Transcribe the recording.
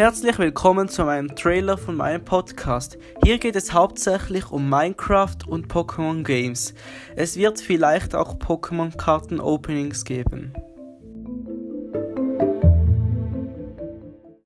Herzlich willkommen zu meinem Trailer von meinem Podcast. Hier geht es hauptsächlich um Minecraft und Pokémon Games. Es wird vielleicht auch Pokémon Karten Openings geben.